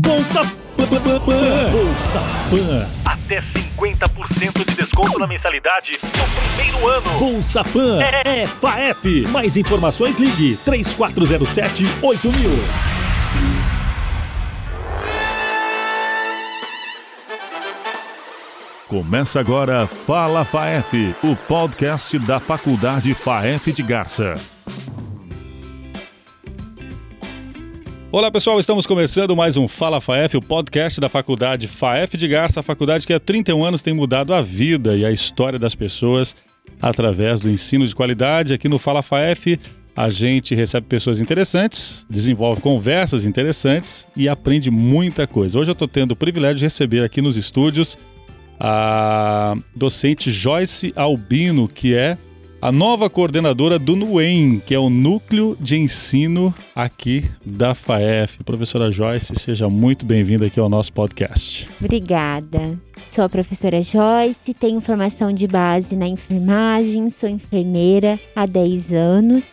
Bolsa Pan. Bolsa Pan. Até 50% de desconto na mensalidade no primeiro ano. Bolsa Pan é, é FAEP. Mais informações ligue 3407 8000. Começa agora Fala FAEF, o podcast da Faculdade FAEF de Garça. Olá pessoal, estamos começando mais um Fala FAEF, o podcast da Faculdade FAEF de Garça, a faculdade que há 31 anos tem mudado a vida e a história das pessoas através do ensino de qualidade. Aqui no Fala FAEF a gente recebe pessoas interessantes, desenvolve conversas interessantes e aprende muita coisa. Hoje eu estou tendo o privilégio de receber aqui nos estúdios a docente Joyce Albino, que é a nova coordenadora do NUEM, que é o Núcleo de Ensino aqui da FAEF. Professora Joyce, seja muito bem-vinda aqui ao nosso podcast. Obrigada. Sou a professora Joyce, tenho formação de base na enfermagem, sou enfermeira há 10 anos.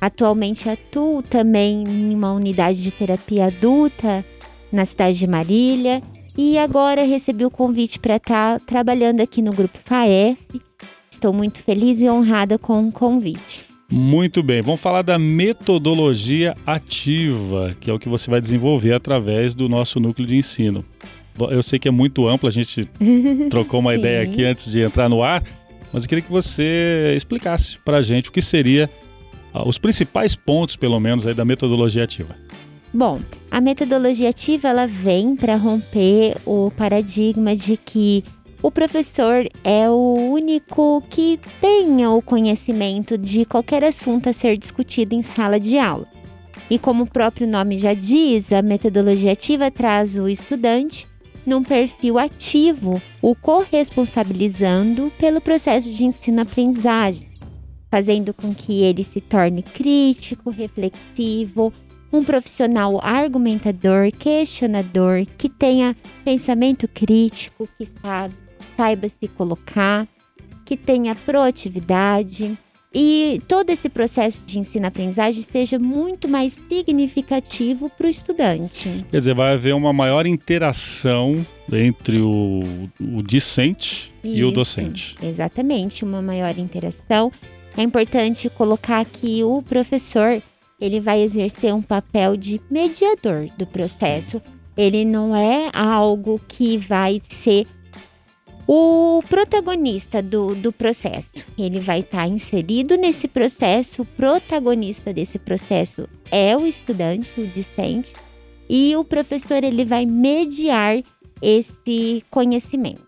Atualmente atuo também em uma unidade de terapia adulta na cidade de Marília e agora recebi o convite para estar tá trabalhando aqui no grupo FAEF. Estou muito feliz e honrada com o convite. Muito bem, vamos falar da metodologia ativa, que é o que você vai desenvolver através do nosso núcleo de ensino. Eu sei que é muito amplo, a gente trocou uma ideia aqui antes de entrar no ar, mas eu queria que você explicasse para a gente o que seria ah, os principais pontos, pelo menos, aí da metodologia ativa. Bom, a metodologia ativa ela vem para romper o paradigma de que o professor é o único que tenha o conhecimento de qualquer assunto a ser discutido em sala de aula. E como o próprio nome já diz, a metodologia ativa traz o estudante num perfil ativo, o corresponsabilizando pelo processo de ensino-aprendizagem, fazendo com que ele se torne crítico, reflexivo, um profissional argumentador, questionador, que tenha pensamento crítico, que sabe, saiba se colocar, que tenha proatividade e todo esse processo de ensino-aprendizagem seja muito mais significativo para o estudante. Quer dizer, vai haver uma maior interação entre o, o discente Isso, e o docente. Exatamente, uma maior interação. É importante colocar que o professor ele vai exercer um papel de mediador do processo. Ele não é algo que vai ser o protagonista do, do processo. Ele vai estar tá inserido nesse processo, o protagonista desse processo é o estudante, o discente, e o professor ele vai mediar esse conhecimento.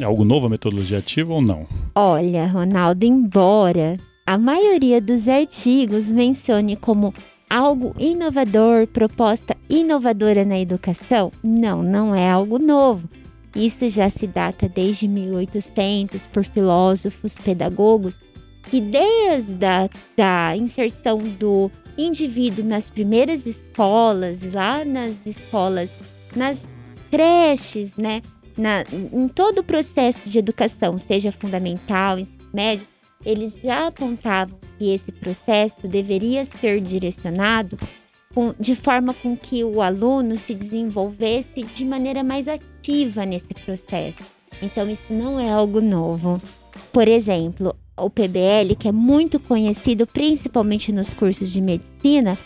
É algo novo a metodologia ativa ou não? Olha, Ronaldo, embora a maioria dos artigos mencione como algo inovador, proposta inovadora na educação, não, não é algo novo. Isso já se data desde 1800 por filósofos, pedagogos, que desde a da inserção do indivíduo nas primeiras escolas, lá nas escolas, nas creches, né, na, em todo o processo de educação, seja fundamental, ensino médio, eles já apontavam que esse processo deveria ser direcionado de forma com que o aluno se desenvolvesse de maneira mais ativa nesse processo. Então, isso não é algo novo. Por exemplo, o PBL, que é muito conhecido principalmente nos cursos de medicina,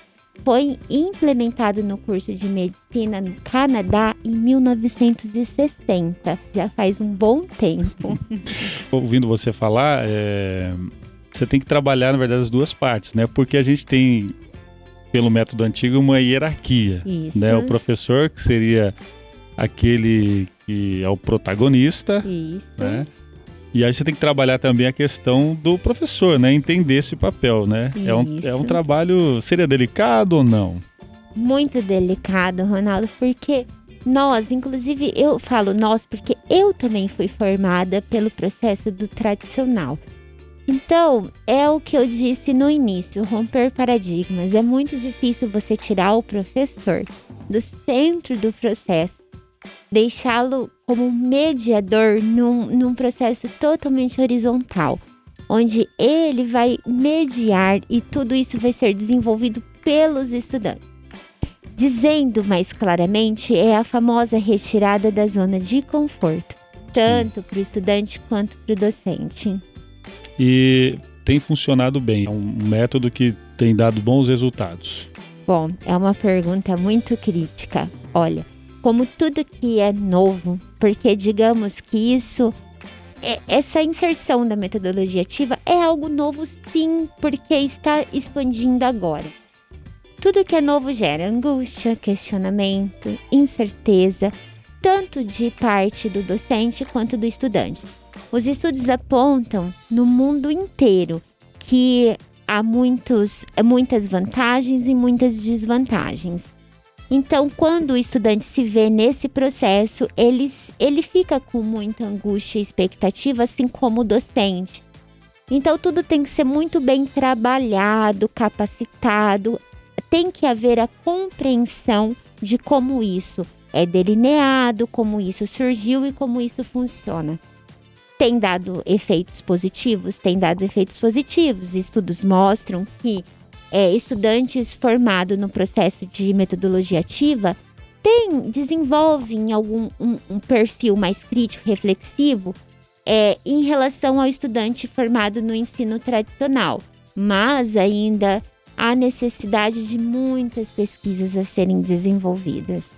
foi implementado no curso de medicina no Canadá em 1960. Já faz um bom tempo. Ouvindo você falar, é... você tem que trabalhar, na verdade, as duas partes, né? Porque a gente tem, pelo método antigo, uma hierarquia. Isso. Né? O professor, que seria aquele que é o protagonista. Isso. Né? E aí você tem que trabalhar também a questão do professor, né? Entender esse papel, né? É um, é um trabalho. Seria delicado ou não? Muito delicado, Ronaldo, porque nós, inclusive eu falo nós porque eu também fui formada pelo processo do tradicional. Então, é o que eu disse no início, romper paradigmas. É muito difícil você tirar o professor do centro do processo deixá-lo como mediador num, num processo totalmente horizontal, onde ele vai mediar e tudo isso vai ser desenvolvido pelos estudantes. Dizendo mais claramente, é a famosa retirada da zona de conforto, tanto para o estudante quanto para o docente. E tem funcionado bem, é um método que tem dado bons resultados. Bom, é uma pergunta muito crítica. Olha, como tudo que é novo, porque digamos que isso essa inserção da metodologia ativa é algo novo, sim, porque está expandindo agora. Tudo que é novo gera angústia, questionamento, incerteza, tanto de parte do docente quanto do estudante. Os estudos apontam no mundo inteiro que há muitos, muitas vantagens e muitas desvantagens. Então, quando o estudante se vê nesse processo, ele, ele fica com muita angústia e expectativa, assim como o docente. Então, tudo tem que ser muito bem trabalhado, capacitado, tem que haver a compreensão de como isso é delineado, como isso surgiu e como isso funciona. Tem dado efeitos positivos? Tem dado efeitos positivos. Estudos mostram que é, estudantes formados no processo de metodologia ativa tem, desenvolvem algum um, um perfil mais crítico, reflexivo, é, em relação ao estudante formado no ensino tradicional. Mas ainda há necessidade de muitas pesquisas a serem desenvolvidas.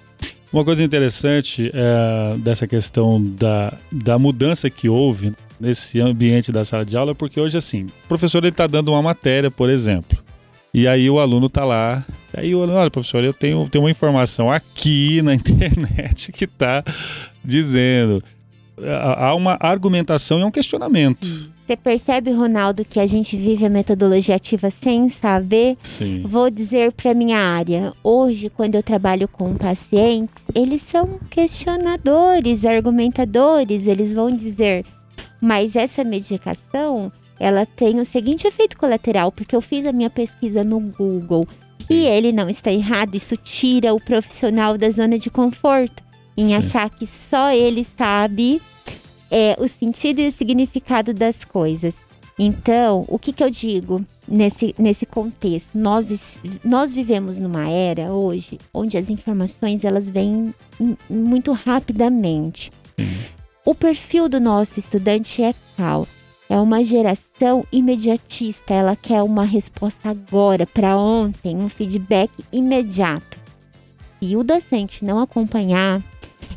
Uma coisa interessante é, dessa questão da, da mudança que houve nesse ambiente da sala de aula, porque hoje, assim, o professor está dando uma matéria, por exemplo, e aí o aluno está lá, aí o aluno, olha, professor, eu tenho, tenho uma informação aqui na internet que está dizendo. Há uma argumentação e um questionamento. Hum. Você percebe, Ronaldo, que a gente vive a metodologia ativa sem saber? Sim. Vou dizer para minha área. Hoje, quando eu trabalho com pacientes, eles são questionadores, argumentadores. Eles vão dizer, mas essa medicação, ela tem o seguinte efeito colateral, porque eu fiz a minha pesquisa no Google e ele não está errado. Isso tira o profissional da zona de conforto em Sim. achar que só ele sabe é, o sentido e o significado das coisas. Então, o que, que eu digo nesse, nesse contexto? Nós, nós vivemos numa era hoje onde as informações elas vêm muito rapidamente. O perfil do nosso estudante é qual? É uma geração imediatista, ela quer uma resposta agora, para ontem, um feedback imediato. E o docente não acompanhar,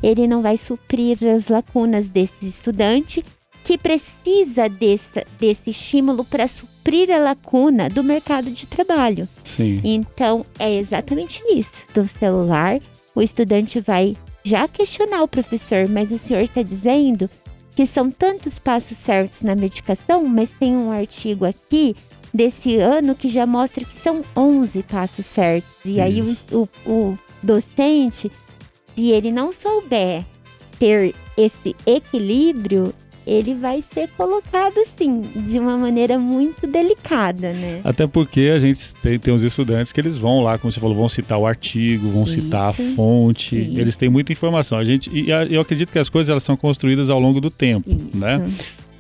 ele não vai suprir as lacunas desse estudante que precisa desse, desse estímulo para suprir a lacuna do mercado de trabalho. Sim. Então, é exatamente isso. Do celular, o estudante vai já questionar o professor, mas o senhor está dizendo que são tantos passos certos na medicação, mas tem um artigo aqui desse ano que já mostra que são 11 passos certos. E aí o, o, o docente se ele não souber ter esse equilíbrio, ele vai ser colocado assim, de uma maneira muito delicada, né? Até porque a gente tem, tem uns estudantes que eles vão lá, como você falou, vão citar o artigo, vão isso, citar a fonte, isso. eles têm muita informação. A gente, e eu acredito que as coisas elas são construídas ao longo do tempo, isso. né?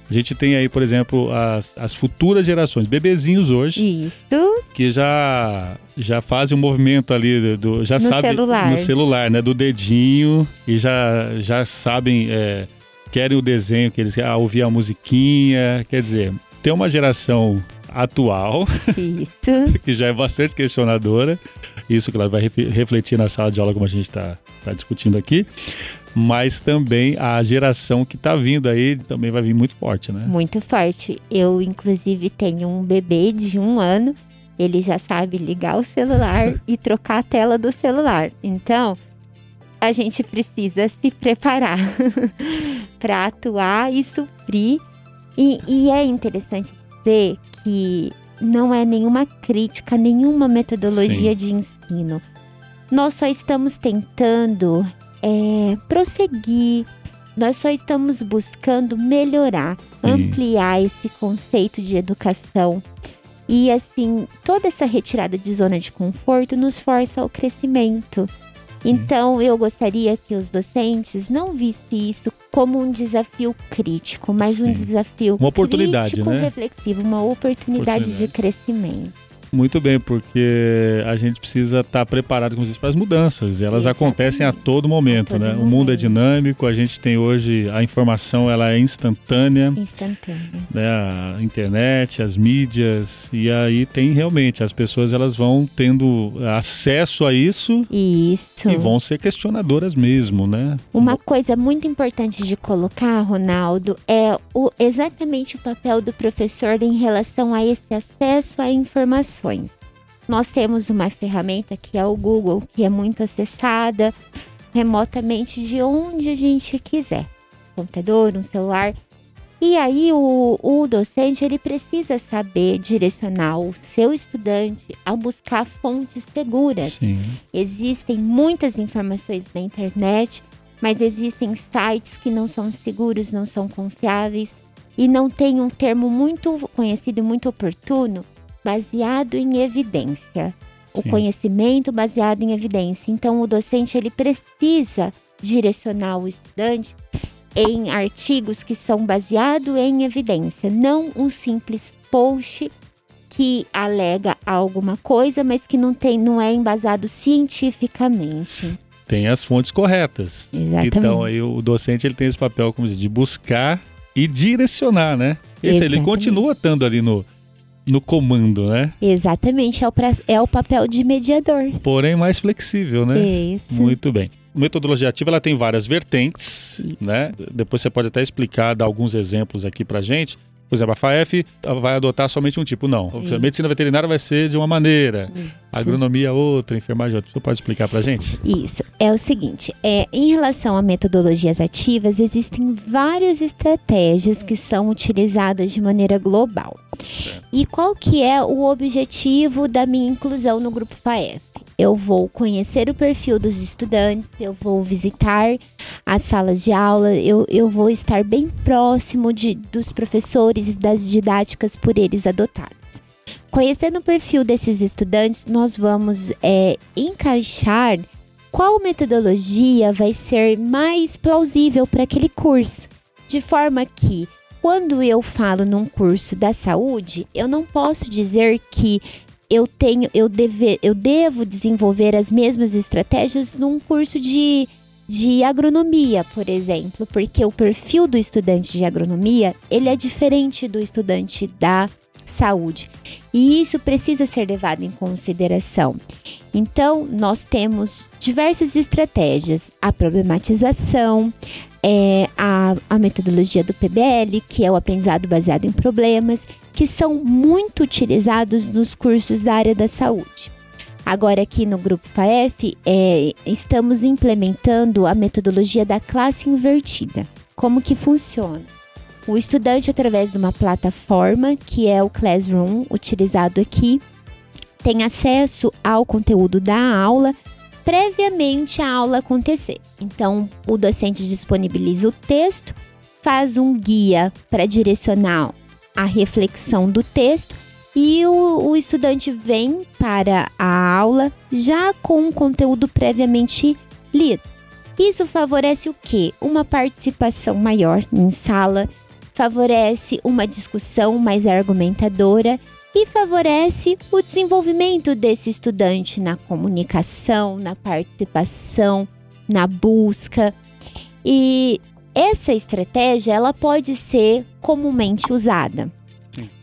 A gente tem aí, por exemplo, as, as futuras gerações, bebezinhos hoje. Isso. Que já já fazem um movimento ali do já no sabe celular. no celular, né, do dedinho e já já sabem é, querem o desenho que eles ah, ouvir a musiquinha, quer dizer, tem uma geração atual Isso. que já é bastante questionadora. Isso, claro, vai refletir na sala de aula como a gente está tá discutindo aqui mas também a geração que está vindo aí também vai vir muito forte, né? Muito forte. Eu, inclusive, tenho um bebê de um ano, ele já sabe ligar o celular e trocar a tela do celular. Então, a gente precisa se preparar para atuar e suprir. E, e é interessante dizer que não é nenhuma crítica, nenhuma metodologia Sim. de ensino. Nós só estamos tentando é, prosseguir. Nós só estamos buscando melhorar, Sim. ampliar esse conceito de educação. E assim, toda essa retirada de zona de conforto nos força ao crescimento. Então, eu gostaria que os docentes não vissem isso como um desafio crítico, mas Sim. um desafio uma oportunidade, crítico, né? reflexivo, uma oportunidade, oportunidade, de crescimento. Muito bem, porque a gente precisa estar preparado, como para as mudanças. E elas Exatamente. acontecem a todo momento, A todo né? O mundo é momento. dinâmico, a gente tem hoje a informação, ela é instantânea, Instantâneo. né? A internet, as mídias, e aí tem realmente as pessoas elas vão tendo acesso a isso Isso. e vão ser questionadoras mesmo, né? Uma coisa muito importante de colocar, Ronaldo, é o, exatamente o papel do professor em relação a esse acesso a informações. Nós temos uma ferramenta que é o Google, que é muito acessada remotamente de onde a gente quiser. Computador, um celular. E aí o, o docente ele precisa saber direcionar o seu estudante a buscar fontes seguras. Sim. Existem muitas informações na internet, mas existem sites que não são seguros, não são confiáveis e não tem um termo muito conhecido muito oportuno, baseado em evidência. O Sim. conhecimento baseado em evidência. Então o docente ele precisa direcionar o estudante em artigos que são baseados em evidência, não um simples post que alega alguma coisa, mas que não tem, não é embasado cientificamente. Tem as fontes corretas. Exatamente. Então aí o docente ele tem esse papel como de buscar e direcionar, né? Esse, ele continua estando ali no, no comando, né? Exatamente, é o, pra- é o papel de mediador. Porém mais flexível, né? Isso. Muito bem. Metodologia ativa ela tem várias vertentes, Isso. né? Depois você pode até explicar, dar alguns exemplos aqui pra gente. Por exemplo, a FAF vai adotar somente um tipo, não. A medicina veterinária vai ser de uma maneira, Isso. agronomia outra, enfermagem outra. Você pode explicar pra gente? Isso. É o seguinte, é, em relação a metodologias ativas, existem várias estratégias que são utilizadas de maneira global. E qual que é o objetivo da minha inclusão no grupo FAEF? Eu vou conhecer o perfil dos estudantes, eu vou visitar as salas de aula, eu, eu vou estar bem próximo de, dos professores e das didáticas por eles adotadas. Conhecendo o perfil desses estudantes, nós vamos é, encaixar qual metodologia vai ser mais plausível para aquele curso. De forma que, quando eu falo num curso da saúde, eu não posso dizer que eu tenho, eu, deve, eu devo desenvolver as mesmas estratégias num curso de, de agronomia, por exemplo, porque o perfil do estudante de agronomia ele é diferente do estudante da saúde. E isso precisa ser levado em consideração. Então, nós temos diversas estratégias: a problematização, é, a, a metodologia do PBL, que é o aprendizado baseado em problemas, que são muito utilizados nos cursos da área da saúde. Agora, aqui no Grupo FAEF, é, estamos implementando a metodologia da classe invertida. Como que funciona? O estudante, através de uma plataforma, que é o Classroom, utilizado aqui, tem acesso ao conteúdo da aula previamente a aula acontecer. Então, o docente disponibiliza o texto, faz um guia para direcionar a reflexão do texto e o, o estudante vem para a aula já com o conteúdo previamente lido. Isso favorece o quê? Uma participação maior em sala, favorece uma discussão mais argumentadora e favorece o desenvolvimento desse estudante na comunicação, na participação, na busca. E essa estratégia ela pode ser comumente usada.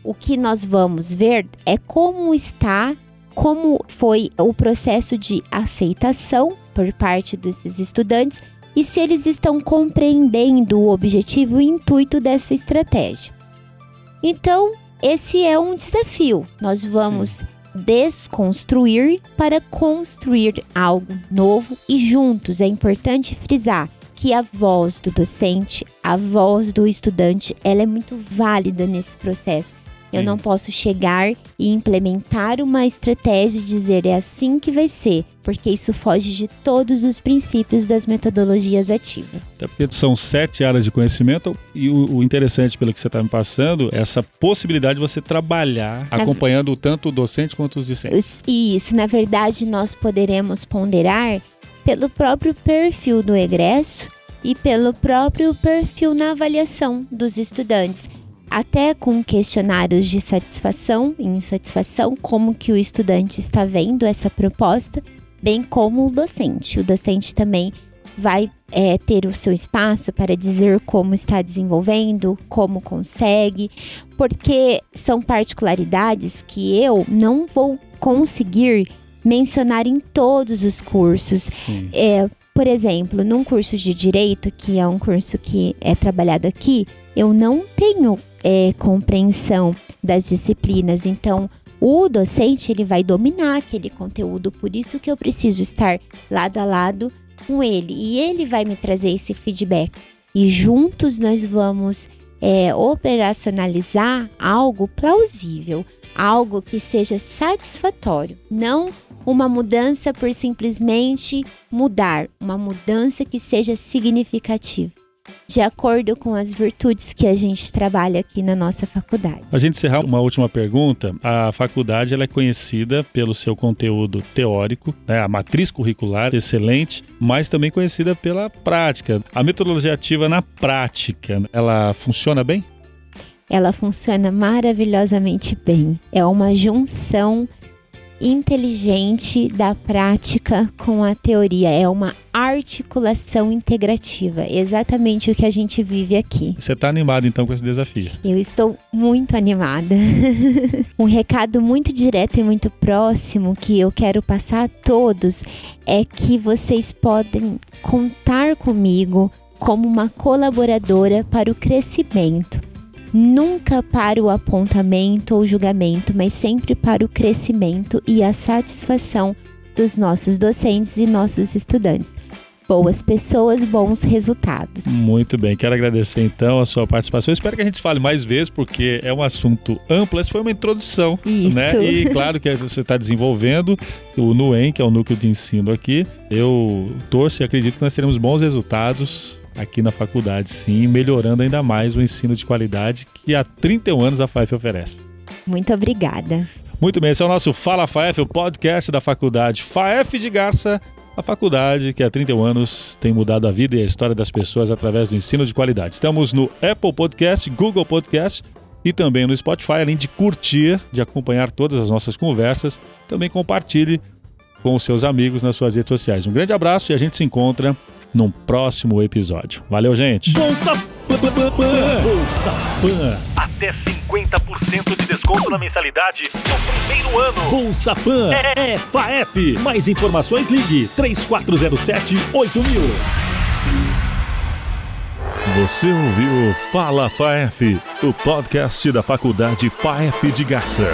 O que nós vamos ver é como está, como foi o processo de aceitação por parte desses estudantes e se eles estão compreendendo o objetivo e o intuito dessa estratégia. Então, esse é um desafio. Nós vamos desconstruir para construir algo novo e juntos. É importante frisar que a voz do docente, a voz do estudante, ela é muito válida nesse processo. Eu não posso chegar e implementar uma estratégia e dizer é assim que vai ser, porque isso foge de todos os princípios das metodologias ativas. Até porque são sete áreas de conhecimento e o, o interessante, pelo que você está me passando, é essa possibilidade de você trabalhar acompanhando tanto o docente quanto os discentes. E isso, na verdade, nós poderemos ponderar pelo próprio perfil do egresso e pelo próprio perfil na avaliação dos estudantes. Até com questionários de satisfação e insatisfação, como que o estudante está vendo essa proposta, bem como o docente. O docente também vai é, ter o seu espaço para dizer como está desenvolvendo, como consegue, porque são particularidades que eu não vou conseguir mencionar em todos os cursos. É, por exemplo, num curso de direito, que é um curso que é trabalhado aqui, eu não tenho é, compreensão das disciplinas. Então, o docente ele vai dominar aquele conteúdo, por isso que eu preciso estar lado a lado com ele. E ele vai me trazer esse feedback. E juntos nós vamos é, operacionalizar algo plausível, algo que seja satisfatório, não uma mudança por simplesmente mudar, uma mudança que seja significativa de acordo com as virtudes que a gente trabalha aqui na nossa faculdade. A gente encerrar uma última pergunta. A faculdade ela é conhecida pelo seu conteúdo teórico, né? a matriz curricular excelente, mas também conhecida pela prática. A metodologia ativa na prática, ela funciona bem? Ela funciona maravilhosamente bem. É uma junção inteligente da prática com a teoria. É uma articulação integrativa, exatamente o que a gente vive aqui. Você está animado então com esse desafio? Eu estou muito animada. um recado muito direto e muito próximo que eu quero passar a todos é que vocês podem contar comigo como uma colaboradora para o crescimento nunca para o apontamento ou julgamento, mas sempre para o crescimento e a satisfação dos nossos docentes e nossos estudantes. Boas pessoas, bons resultados. Muito bem, quero agradecer então a sua participação. espero que a gente fale mais vezes, porque é um assunto amplo. Essa foi uma introdução. Isso. Né? E claro que você está desenvolvendo o NUEM, que é o núcleo de ensino aqui. Eu torço e acredito que nós teremos bons resultados aqui na faculdade, sim, melhorando ainda mais o ensino de qualidade que há 31 anos a FAEF oferece. Muito obrigada. Muito bem, esse é o nosso Fala FAEF, o podcast da faculdade FAEF de Garça, a faculdade que há 31 anos tem mudado a vida e a história das pessoas através do ensino de qualidade. Estamos no Apple Podcast, Google Podcast e também no Spotify, além de curtir, de acompanhar todas as nossas conversas, também compartilhe com os seus amigos nas suas redes sociais. Um grande abraço e a gente se encontra num próximo episódio. Valeu, gente! Bolsa Bolsa Pan. Até 50% de desconto na mensalidade no primeiro ano. Bolsa Pan é, é FAEP. Mais informações ligue 3407 8000. Você ouviu Fala FAEF, o podcast da Faculdade FAEF de Garça.